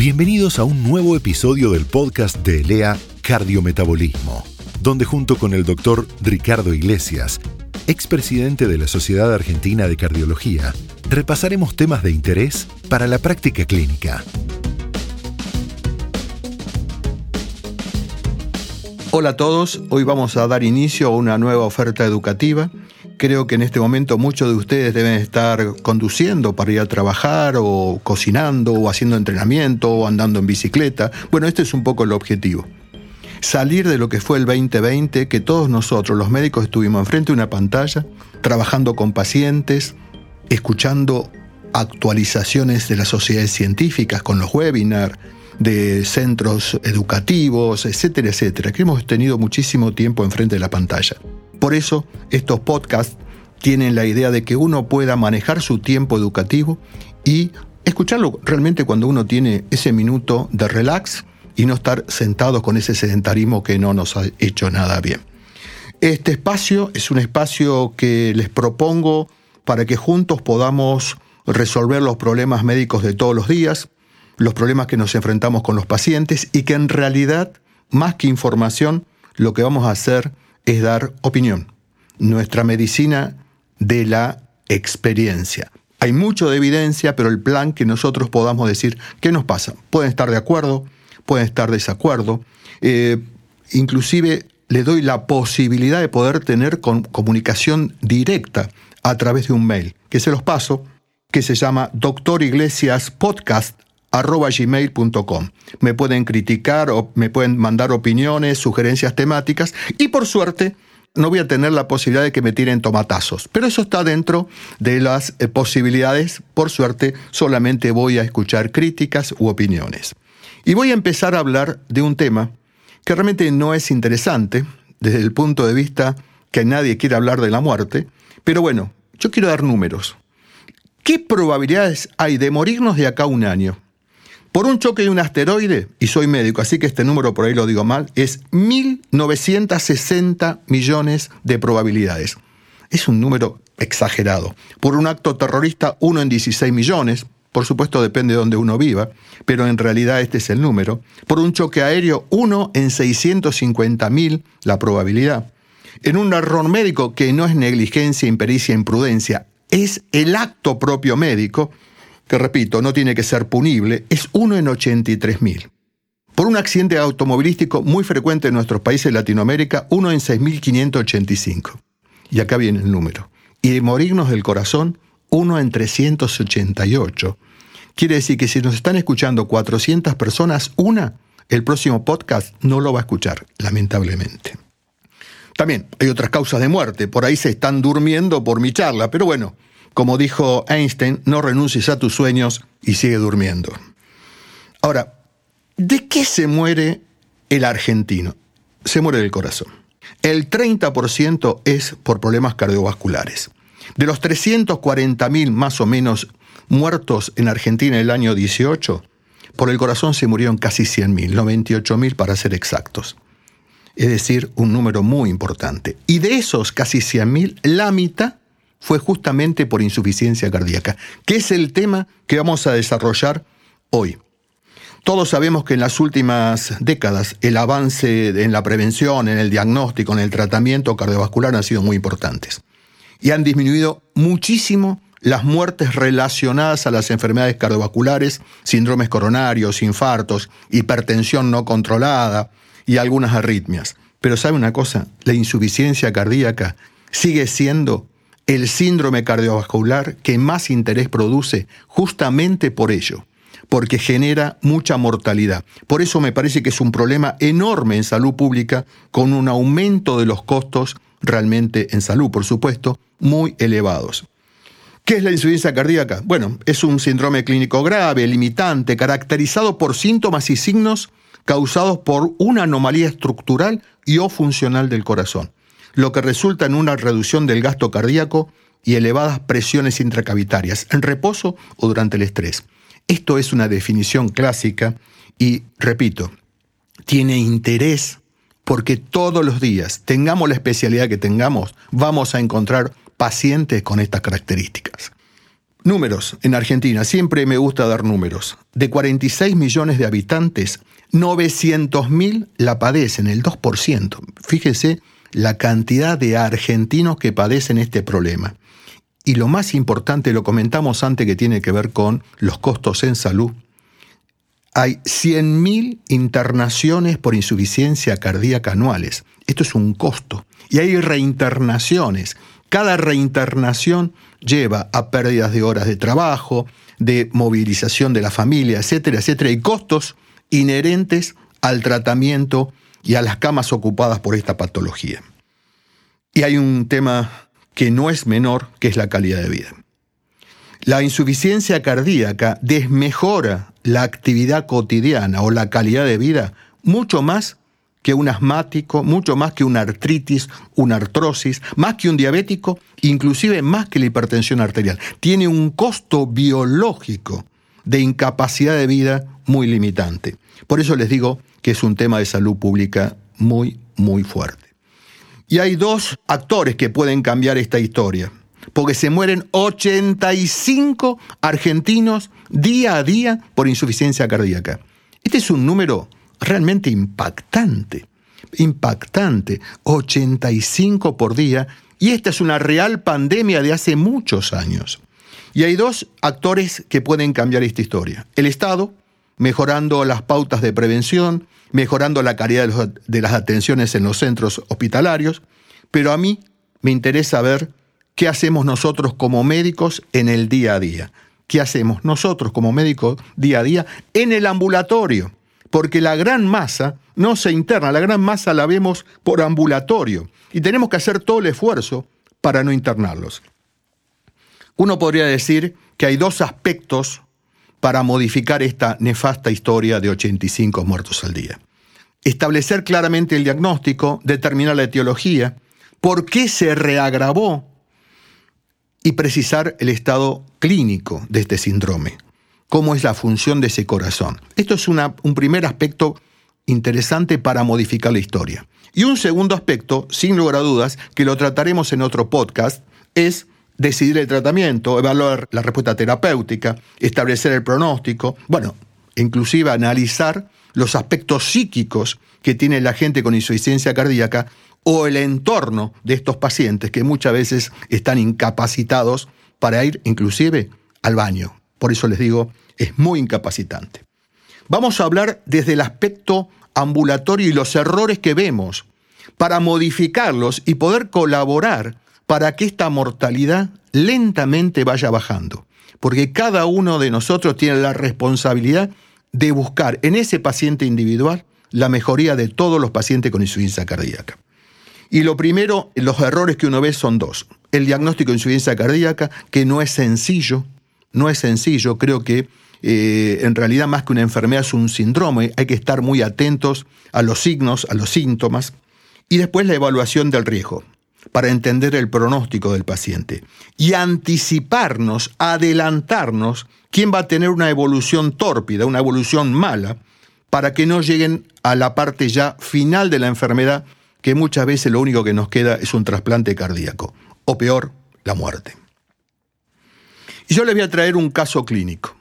Bienvenidos a un nuevo episodio del podcast de ELEA Cardiometabolismo, donde junto con el doctor Ricardo Iglesias, expresidente de la Sociedad Argentina de Cardiología, repasaremos temas de interés para la práctica clínica. Hola a todos, hoy vamos a dar inicio a una nueva oferta educativa. Creo que en este momento muchos de ustedes deben estar conduciendo para ir a trabajar o cocinando o haciendo entrenamiento o andando en bicicleta. Bueno, este es un poco el objetivo. Salir de lo que fue el 2020, que todos nosotros, los médicos, estuvimos enfrente de una pantalla, trabajando con pacientes, escuchando actualizaciones de las sociedades científicas con los webinars, de centros educativos, etcétera, etcétera, que hemos tenido muchísimo tiempo enfrente de la pantalla. Por eso estos podcasts tienen la idea de que uno pueda manejar su tiempo educativo y escucharlo realmente cuando uno tiene ese minuto de relax y no estar sentados con ese sedentarismo que no nos ha hecho nada bien. Este espacio es un espacio que les propongo para que juntos podamos resolver los problemas médicos de todos los días, los problemas que nos enfrentamos con los pacientes y que en realidad, más que información, lo que vamos a hacer es dar opinión. Nuestra medicina de la experiencia. Hay mucho de evidencia, pero el plan que nosotros podamos decir, ¿qué nos pasa? Pueden estar de acuerdo, pueden estar desacuerdo. Eh, inclusive le doy la posibilidad de poder tener comunicación directa a través de un mail, que se los paso, que se llama Doctor Iglesias Podcast arroba gmail.com. Me pueden criticar o me pueden mandar opiniones, sugerencias temáticas y por suerte no voy a tener la posibilidad de que me tiren tomatazos. Pero eso está dentro de las eh, posibilidades. Por suerte solamente voy a escuchar críticas u opiniones. Y voy a empezar a hablar de un tema que realmente no es interesante desde el punto de vista que nadie quiere hablar de la muerte. Pero bueno, yo quiero dar números. ¿Qué probabilidades hay de morirnos de acá a un año? Por un choque de un asteroide, y soy médico, así que este número por ahí lo digo mal, es 1.960 millones de probabilidades. Es un número exagerado. Por un acto terrorista, uno en 16 millones, por supuesto depende de donde uno viva, pero en realidad este es el número. Por un choque aéreo, uno en 650 mil la probabilidad. En un error médico que no es negligencia, impericia, imprudencia, es el acto propio médico, que repito, no tiene que ser punible, es uno en 83.000. Por un accidente automovilístico muy frecuente en nuestros países de Latinoamérica, uno en 6.585. Y acá viene el número. Y de morirnos del corazón, uno en 388. Quiere decir que si nos están escuchando 400 personas, una, el próximo podcast no lo va a escuchar, lamentablemente. También hay otras causas de muerte, por ahí se están durmiendo por mi charla, pero bueno, como dijo Einstein, no renuncies a tus sueños y sigue durmiendo. Ahora, ¿de qué se muere el argentino? Se muere del corazón. El 30% es por problemas cardiovasculares. De los 340.000 más o menos muertos en Argentina en el año 18, por el corazón se murieron casi 100.000, 98.000 para ser exactos. Es decir, un número muy importante. Y de esos casi 100.000, la mitad fue justamente por insuficiencia cardíaca, que es el tema que vamos a desarrollar hoy. Todos sabemos que en las últimas décadas el avance en la prevención, en el diagnóstico, en el tratamiento cardiovascular han sido muy importantes. Y han disminuido muchísimo las muertes relacionadas a las enfermedades cardiovasculares, síndromes coronarios, infartos, hipertensión no controlada y algunas arritmias. Pero sabe una cosa, la insuficiencia cardíaca sigue siendo el síndrome cardiovascular que más interés produce justamente por ello, porque genera mucha mortalidad. Por eso me parece que es un problema enorme en salud pública, con un aumento de los costos realmente en salud, por supuesto, muy elevados. ¿Qué es la insuficiencia cardíaca? Bueno, es un síndrome clínico grave, limitante, caracterizado por síntomas y signos causados por una anomalía estructural y o funcional del corazón lo que resulta en una reducción del gasto cardíaco y elevadas presiones intracavitarias, en reposo o durante el estrés. Esto es una definición clásica y, repito, tiene interés porque todos los días, tengamos la especialidad que tengamos, vamos a encontrar pacientes con estas características. Números en Argentina, siempre me gusta dar números. De 46 millones de habitantes, 900.000 la padecen, el 2%. Fíjese la cantidad de argentinos que padecen este problema. Y lo más importante, lo comentamos antes, que tiene que ver con los costos en salud. Hay 100.000 internaciones por insuficiencia cardíaca anuales. Esto es un costo. Y hay reinternaciones. Cada reinternación lleva a pérdidas de horas de trabajo, de movilización de la familia, etcétera, etcétera, y costos inherentes al tratamiento y a las camas ocupadas por esta patología. Y hay un tema que no es menor, que es la calidad de vida. La insuficiencia cardíaca desmejora la actividad cotidiana o la calidad de vida mucho más que un asmático, mucho más que una artritis, una artrosis, más que un diabético, inclusive más que la hipertensión arterial. Tiene un costo biológico de incapacidad de vida muy limitante. Por eso les digo que es un tema de salud pública muy, muy fuerte. Y hay dos actores que pueden cambiar esta historia, porque se mueren 85 argentinos día a día por insuficiencia cardíaca. Este es un número realmente impactante, impactante, 85 por día, y esta es una real pandemia de hace muchos años. Y hay dos actores que pueden cambiar esta historia. El Estado, mejorando las pautas de prevención, mejorando la calidad de las atenciones en los centros hospitalarios, pero a mí me interesa ver qué hacemos nosotros como médicos en el día a día. ¿Qué hacemos nosotros como médicos día a día en el ambulatorio? porque la gran masa no se interna, la gran masa la vemos por ambulatorio y tenemos que hacer todo el esfuerzo para no internarlos. Uno podría decir que hay dos aspectos para modificar esta nefasta historia de 85 muertos al día. Establecer claramente el diagnóstico, determinar la etiología, por qué se reagravó y precisar el estado clínico de este síndrome cómo es la función de ese corazón. Esto es un primer aspecto interesante para modificar la historia. Y un segundo aspecto, sin lugar a dudas, que lo trataremos en otro podcast, es decidir el tratamiento, evaluar la respuesta terapéutica, establecer el pronóstico, bueno, inclusive analizar los aspectos psíquicos que tiene la gente con insuficiencia cardíaca o el entorno de estos pacientes que muchas veces están incapacitados para ir inclusive al baño. Por eso les digo, es muy incapacitante. Vamos a hablar desde el aspecto ambulatorio y los errores que vemos para modificarlos y poder colaborar para que esta mortalidad lentamente vaya bajando. Porque cada uno de nosotros tiene la responsabilidad de buscar en ese paciente individual la mejoría de todos los pacientes con insuficiencia cardíaca. Y lo primero, los errores que uno ve son dos. El diagnóstico de insuficiencia cardíaca, que no es sencillo, no es sencillo, creo que eh, en realidad más que una enfermedad es un síndrome, hay que estar muy atentos a los signos, a los síntomas, y después la evaluación del riesgo, para entender el pronóstico del paciente, y anticiparnos, adelantarnos, quién va a tener una evolución tórpida, una evolución mala, para que no lleguen a la parte ya final de la enfermedad, que muchas veces lo único que nos queda es un trasplante cardíaco, o peor, la muerte. Y yo les voy a traer un caso clínico.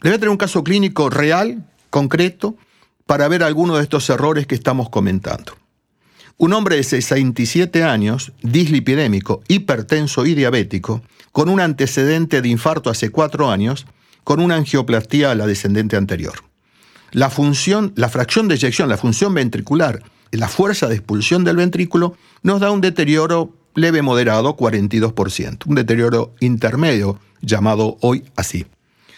Les voy a traer un caso clínico real, concreto, para ver algunos de estos errores que estamos comentando. Un hombre de 67 años, dislipidémico, hipertenso y diabético, con un antecedente de infarto hace cuatro años, con una angioplastía a la descendente anterior. La función, la fracción de eyección, la función ventricular, la fuerza de expulsión del ventrículo, nos da un deterioro leve moderado, 42%, un deterioro intermedio, llamado hoy así.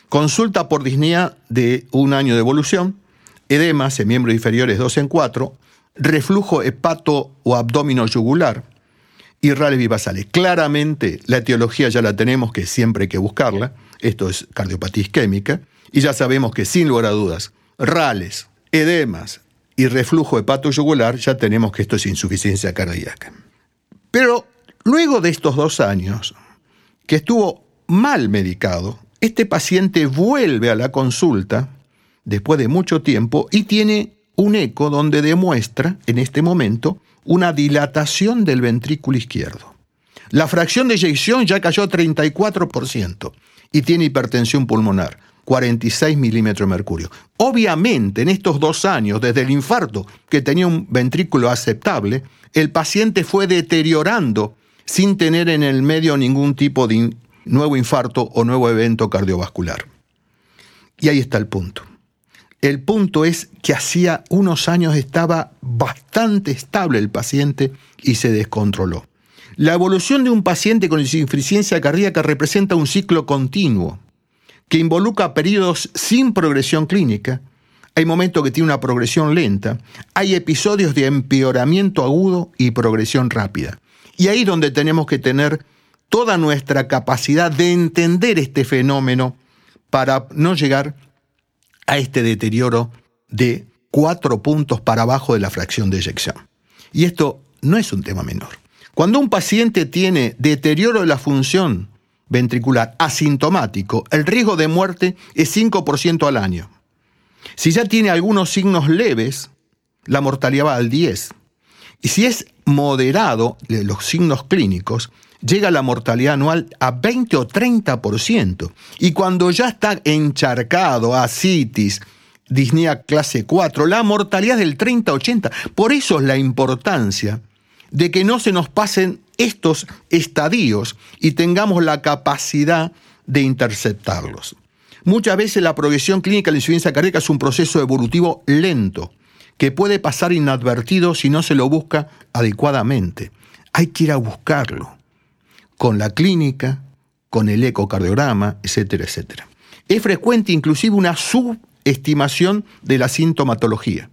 Consulta por disnea de un año de evolución, edemas en miembros inferiores 2 en 4, reflujo hepato o abdomino yugular y rales bivasales. Claramente la etiología ya la tenemos, que siempre hay que buscarla. Esto es cardiopatía isquémica. Y ya sabemos que sin lugar a dudas, rales, edemas y reflujo hepato yugular, ya tenemos que esto es insuficiencia cardíaca. Pero luego de estos dos años, que estuvo mal medicado, este paciente vuelve a la consulta después de mucho tiempo y tiene un eco donde demuestra en este momento una dilatación del ventrículo izquierdo. La fracción de eyección ya cayó a 34% y tiene hipertensión pulmonar. 46 milímetros de mercurio. Obviamente, en estos dos años, desde el infarto, que tenía un ventrículo aceptable, el paciente fue deteriorando sin tener en el medio ningún tipo de nuevo infarto o nuevo evento cardiovascular. Y ahí está el punto. El punto es que hacía unos años estaba bastante estable el paciente y se descontroló. La evolución de un paciente con insuficiencia cardíaca representa un ciclo continuo que involucra periodos sin progresión clínica, hay momentos que tiene una progresión lenta, hay episodios de empeoramiento agudo y progresión rápida. Y ahí donde tenemos que tener toda nuestra capacidad de entender este fenómeno para no llegar a este deterioro de cuatro puntos para abajo de la fracción de eyección. Y esto no es un tema menor. Cuando un paciente tiene deterioro de la función ventricular asintomático, el riesgo de muerte es 5% al año. Si ya tiene algunos signos leves, la mortalidad va al 10. Y si es moderado, los signos clínicos, llega la mortalidad anual a 20 o 30%. Y cuando ya está encharcado, asitis, disnea clase 4, la mortalidad es del 30-80. Por eso es la importancia de que no se nos pasen estos estadios y tengamos la capacidad de interceptarlos. Muchas veces la progresión clínica de la insuficiencia cardíaca es un proceso evolutivo lento que puede pasar inadvertido si no se lo busca adecuadamente. Hay que ir a buscarlo con la clínica, con el ecocardiograma, etcétera, etcétera. Es frecuente inclusive una subestimación de la sintomatología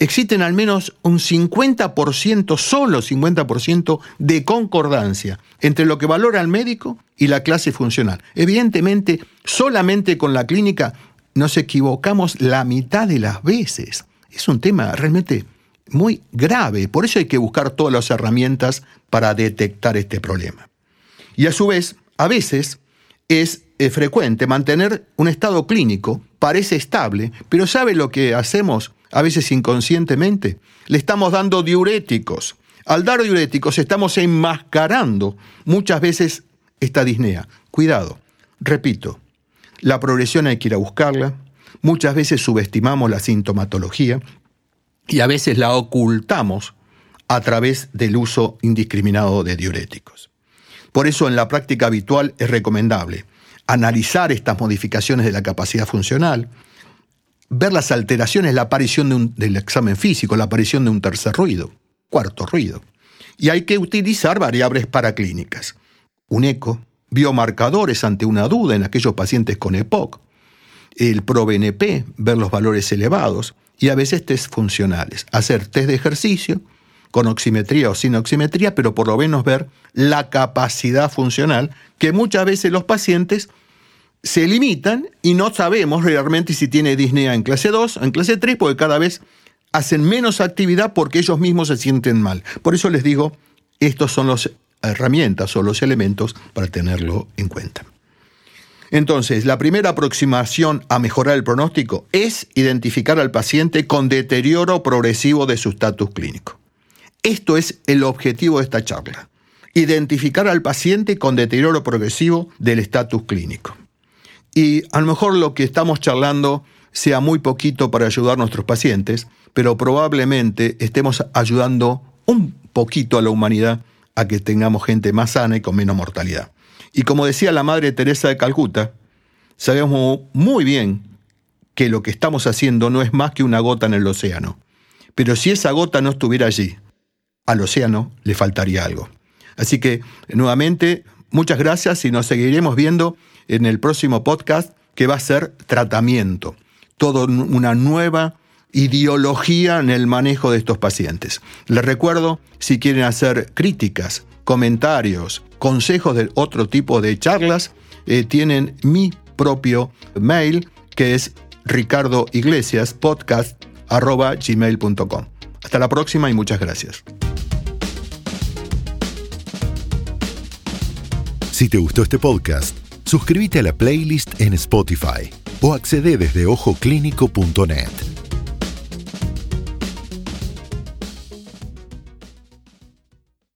existen al menos un 50%, solo 50% de concordancia entre lo que valora el médico y la clase funcional. Evidentemente, solamente con la clínica nos equivocamos la mitad de las veces. Es un tema realmente muy grave, por eso hay que buscar todas las herramientas para detectar este problema. Y a su vez, a veces es eh, frecuente mantener un estado clínico, parece estable, pero ¿sabe lo que hacemos? a veces inconscientemente, le estamos dando diuréticos. Al dar diuréticos estamos enmascarando muchas veces esta disnea. Cuidado, repito, la progresión hay que ir a buscarla, muchas veces subestimamos la sintomatología y a veces la ocultamos a través del uso indiscriminado de diuréticos. Por eso en la práctica habitual es recomendable analizar estas modificaciones de la capacidad funcional, ver las alteraciones, la aparición del examen físico, la aparición de un tercer ruido, cuarto ruido. Y hay que utilizar variables paraclínicas. Un eco, biomarcadores ante una duda en aquellos pacientes con EPOC, el ProBNP, ver los valores elevados, y a veces test funcionales, hacer test de ejercicio, con oximetría o sin oximetría, pero por lo menos ver la capacidad funcional que muchas veces los pacientes se limitan y no sabemos realmente si tiene disnea en clase 2 o en clase 3, porque cada vez hacen menos actividad porque ellos mismos se sienten mal. Por eso les digo, estos son las herramientas o los elementos para tenerlo en cuenta. Entonces, la primera aproximación a mejorar el pronóstico es identificar al paciente con deterioro progresivo de su estatus clínico. Esto es el objetivo de esta charla. Identificar al paciente con deterioro progresivo del estatus clínico. Y a lo mejor lo que estamos charlando sea muy poquito para ayudar a nuestros pacientes, pero probablemente estemos ayudando un poquito a la humanidad a que tengamos gente más sana y con menos mortalidad. Y como decía la Madre Teresa de Calcuta, sabemos muy bien que lo que estamos haciendo no es más que una gota en el océano. Pero si esa gota no estuviera allí, al océano le faltaría algo. Así que, nuevamente, muchas gracias y nos seguiremos viendo en el próximo podcast que va a ser tratamiento, toda una nueva ideología en el manejo de estos pacientes. Les recuerdo, si quieren hacer críticas, comentarios, consejos de otro tipo de charlas, eh, tienen mi propio mail que es ricardoiglesiaspodcast.gmail.com. Hasta la próxima y muchas gracias. Si te gustó este podcast, Suscríbete a la playlist en Spotify o accede desde ojoclínico.net.